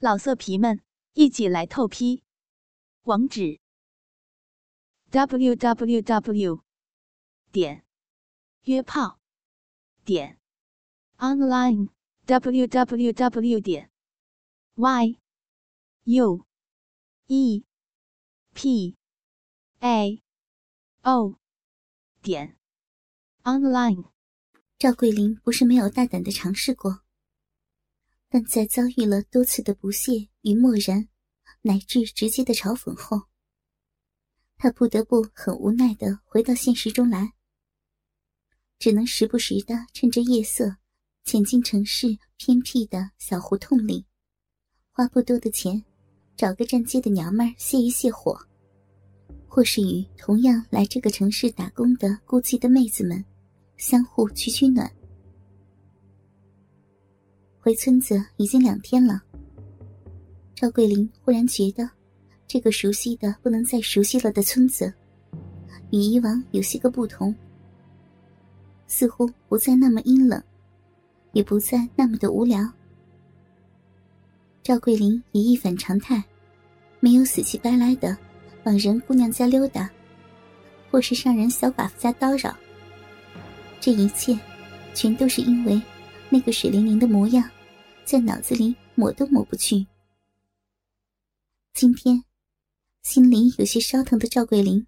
老色皮们，一起来透批！网址：w w w 点约炮点 online w w w 点 y u e p a o 点 online。赵桂林不是没有大胆的尝试过。但在遭遇了多次的不屑与漠然，乃至直接的嘲讽后，他不得不很无奈的回到现实中来，只能时不时的趁着夜色，潜进城市偏僻的小胡同里，花不多的钱，找个站街的娘们儿泄一泄火，或是与同样来这个城市打工的孤寂的妹子们，相互取取暖。回村子已经两天了，赵桂林忽然觉得，这个熟悉的不能再熟悉了的村子，与以往有些个不同，似乎不再那么阴冷，也不再那么的无聊。赵桂林也一反常态，没有死乞白赖的往人姑娘家溜达，或是上人小寡妇家叨扰。这一切，全都是因为那个水灵灵的模样。在脑子里抹都抹不去。今天，心里有些烧疼的赵桂林，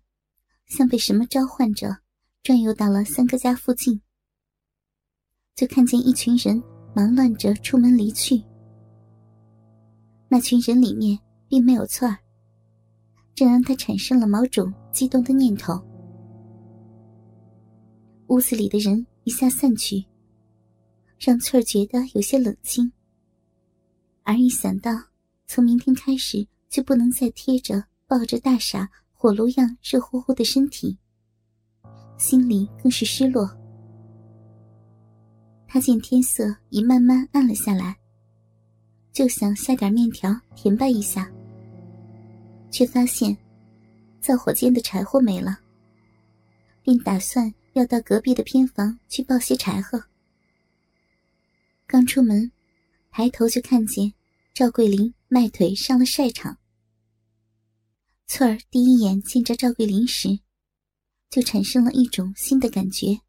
像被什么召唤着，转悠到了三哥家附近，就看见一群人忙乱着出门离去。那群人里面并没有翠儿，这让他产生了某种激动的念头。屋子里的人一下散去，让翠儿觉得有些冷清。而一想到从明天开始就不能再贴着抱着大傻火炉样热乎乎的身体，心里更是失落。他见天色已慢慢暗了下来，就想下点面条填饱一下，却发现灶火间的柴火没了，便打算要到隔壁的偏房去抱些柴禾。刚出门，抬头就看见。赵桂林迈腿上了晒场。翠儿第一眼见着赵桂林时，就产生了一种新的感觉。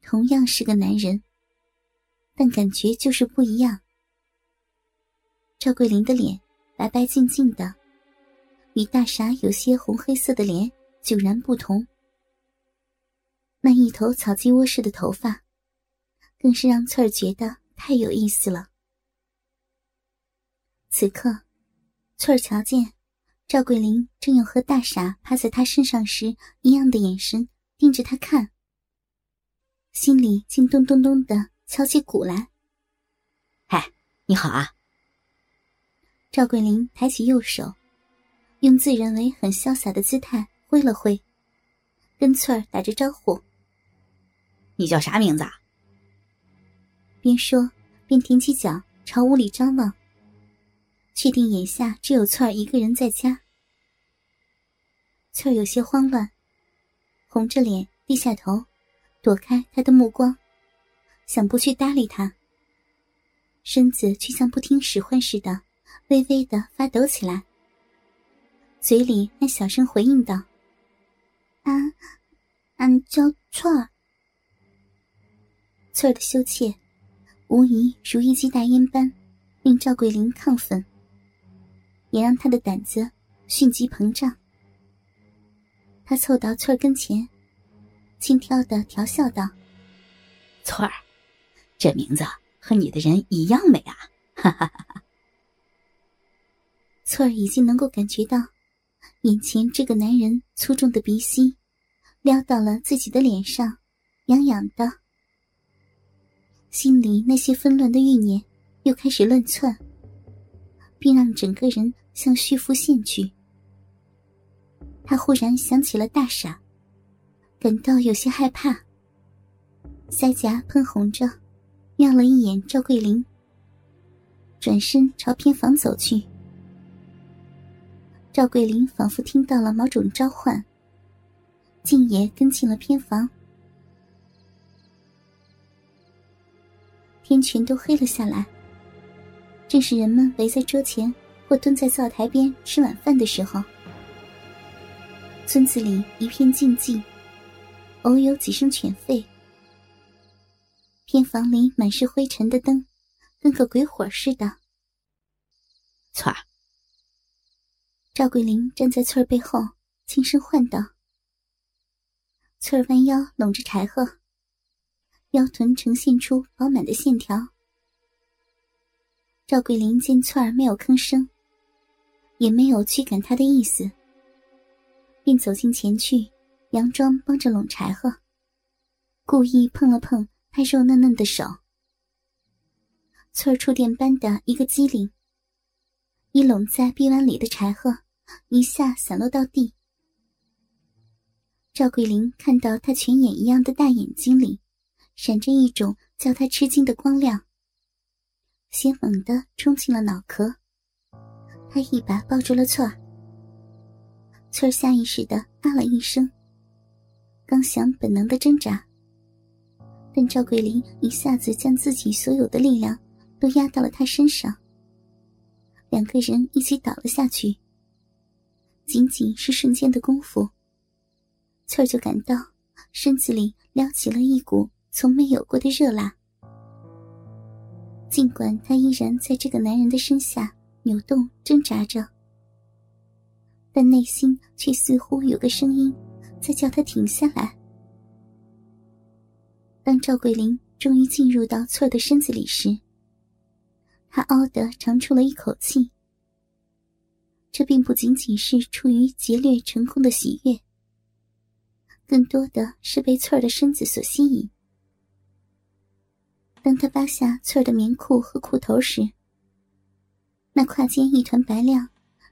同样是个男人，但感觉就是不一样。赵桂林的脸白白净净的，与大傻有些红黑色的脸迥然不同。那一头草鸡窝似的头发，更是让翠儿觉得太有意思了。此刻，翠儿瞧见赵桂林正用和大傻趴在他身上时一样的眼神盯着他看，心里竟咚咚咚的敲起鼓来。嗨，你好啊！赵桂林抬起右手，用自认为很潇洒的姿态挥了挥，跟翠儿打着招呼：“你叫啥名字？”边说边踮起脚朝屋里张望。确定眼下只有翠儿一个人在家，翠儿有些慌乱，红着脸低下头，躲开他的目光，想不去搭理他，身子却像不听使唤似的，微微的发抖起来，嘴里还小声回应道：“俺，俺叫翠儿。”翠儿的羞怯，无疑如一剂大烟般，令赵桂林亢奋。也让他的胆子迅即膨胀。他凑到翠儿跟前，轻佻的调笑道：“翠儿，这名字和你的人一样美啊！”哈哈哈哈。翠儿已经能够感觉到，眼前这个男人粗重的鼻息撩到了自己的脸上，痒痒的，心里那些纷乱的欲念又开始乱窜。并让整个人向虚浮陷去。他忽然想起了大傻，感到有些害怕。腮颊喷红着，瞄了一眼赵桂林，转身朝偏房走去。赵桂林仿佛听到了某种召唤，竟也跟进了偏房。天全都黑了下来。正是人们围在桌前或蹲在灶台边吃晚饭的时候。村子里一片静寂，偶有几声犬吠。偏房里满是灰尘的灯，跟个鬼火似的。翠儿，赵桂林站在翠儿背后，轻声唤道：“翠儿，弯腰拢着柴禾，腰臀呈现出饱满的线条。”赵桂林见翠儿没有吭声，也没有驱赶她的意思。便走近前去，佯装帮着拢柴禾，故意碰了碰他肉嫩嫩的手。翠儿触电般的一个机灵，一拢在臂弯里的柴禾一下散落到地。赵桂林看到他泉眼一样的大眼睛里，闪着一种叫他吃惊的光亮，血猛地冲进了脑壳。他一把抱住了翠儿。翠儿下意识的啊了一声，刚想本能的挣扎，但赵桂林一下子将自己所有的力量都压到了他身上，两个人一起倒了下去。仅仅是瞬间的功夫，翠儿就感到身子里撩起了一股从没有过的热辣。尽管她依然在这个男人的身下扭动挣扎着。但内心却似乎有个声音，在叫他停下来。当赵桂林终于进入到翠儿的身子里时，他嗷的长出了一口气。这并不仅仅是出于劫掠成功的喜悦，更多的是被翠儿的身子所吸引。当他扒下翠儿的棉裤和裤头时，那胯间一团白亮，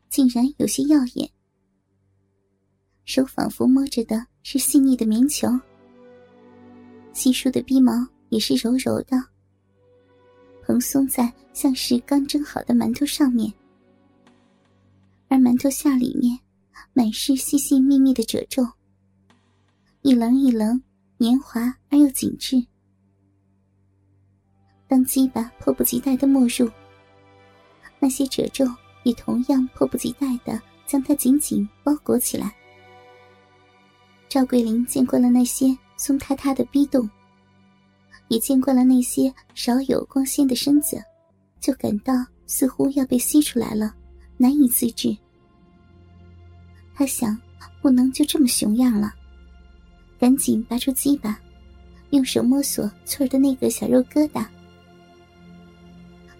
竟然有些耀眼。手仿佛摸着的是细腻的棉球，稀疏的鼻毛也是柔柔的，蓬松在像是刚蒸好的馒头上面，而馒头下里面满是细细密密的褶皱，一棱一棱，黏滑而又紧致。当鸡巴迫不及待的没入，那些褶皱也同样迫不及待的将它紧紧包裹起来。赵桂林见惯了那些松塌塌的逼洞，也见惯了那些少有光鲜的身子，就感到似乎要被吸出来了，难以自制。他想，不能就这么熊样了，赶紧拔出鸡巴，用手摸索翠儿的那个小肉疙瘩。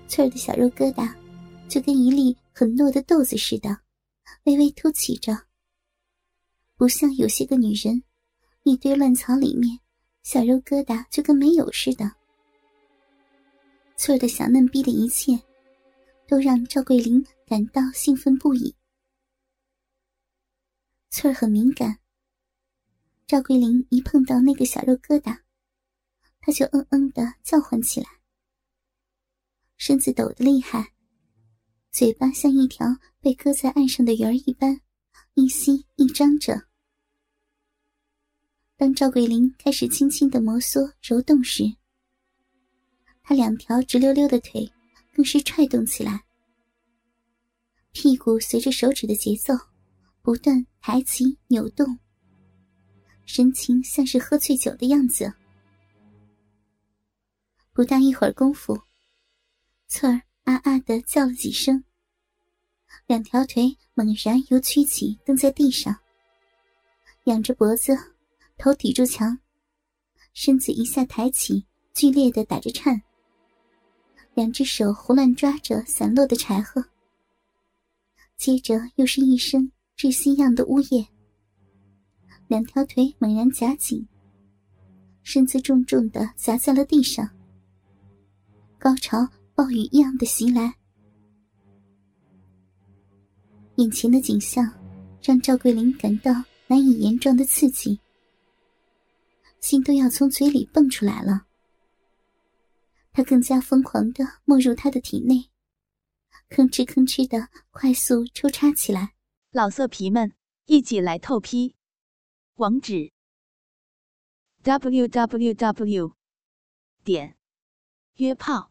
翠儿的小肉疙瘩，就跟一粒很糯的豆子似的，微微凸起着。不像有些个女人，一堆乱草里面，小肉疙瘩就跟没有似的。翠儿的小嫩逼的一切，都让赵桂林感到兴奋不已。翠儿很敏感，赵桂林一碰到那个小肉疙瘩，他就嗯嗯的叫唤起来，身子抖得厉害，嘴巴像一条被搁在岸上的鱼儿一般。一吸一张着。当赵桂林开始轻轻的摩挲揉动时，他两条直溜溜的腿更是踹动起来，屁股随着手指的节奏不断抬起扭动，神情像是喝醉酒的样子。不大一会儿功夫，翠儿啊啊的叫了几声。两条腿猛然又屈起，蹬在地上，仰着脖子，头抵住墙，身子一下抬起，剧烈的打着颤。两只手胡乱抓着散落的柴禾，接着又是一声窒息样的呜咽。两条腿猛然夹紧，身子重重的砸在了地上。高潮暴雨一样的袭来。眼前的景象让赵桂林感到难以言状的刺激，心都要从嘴里蹦出来了。他更加疯狂的没入他的体内，吭哧吭哧的快速抽插起来。老色皮们，一起来透批！网址：w w w. 点约炮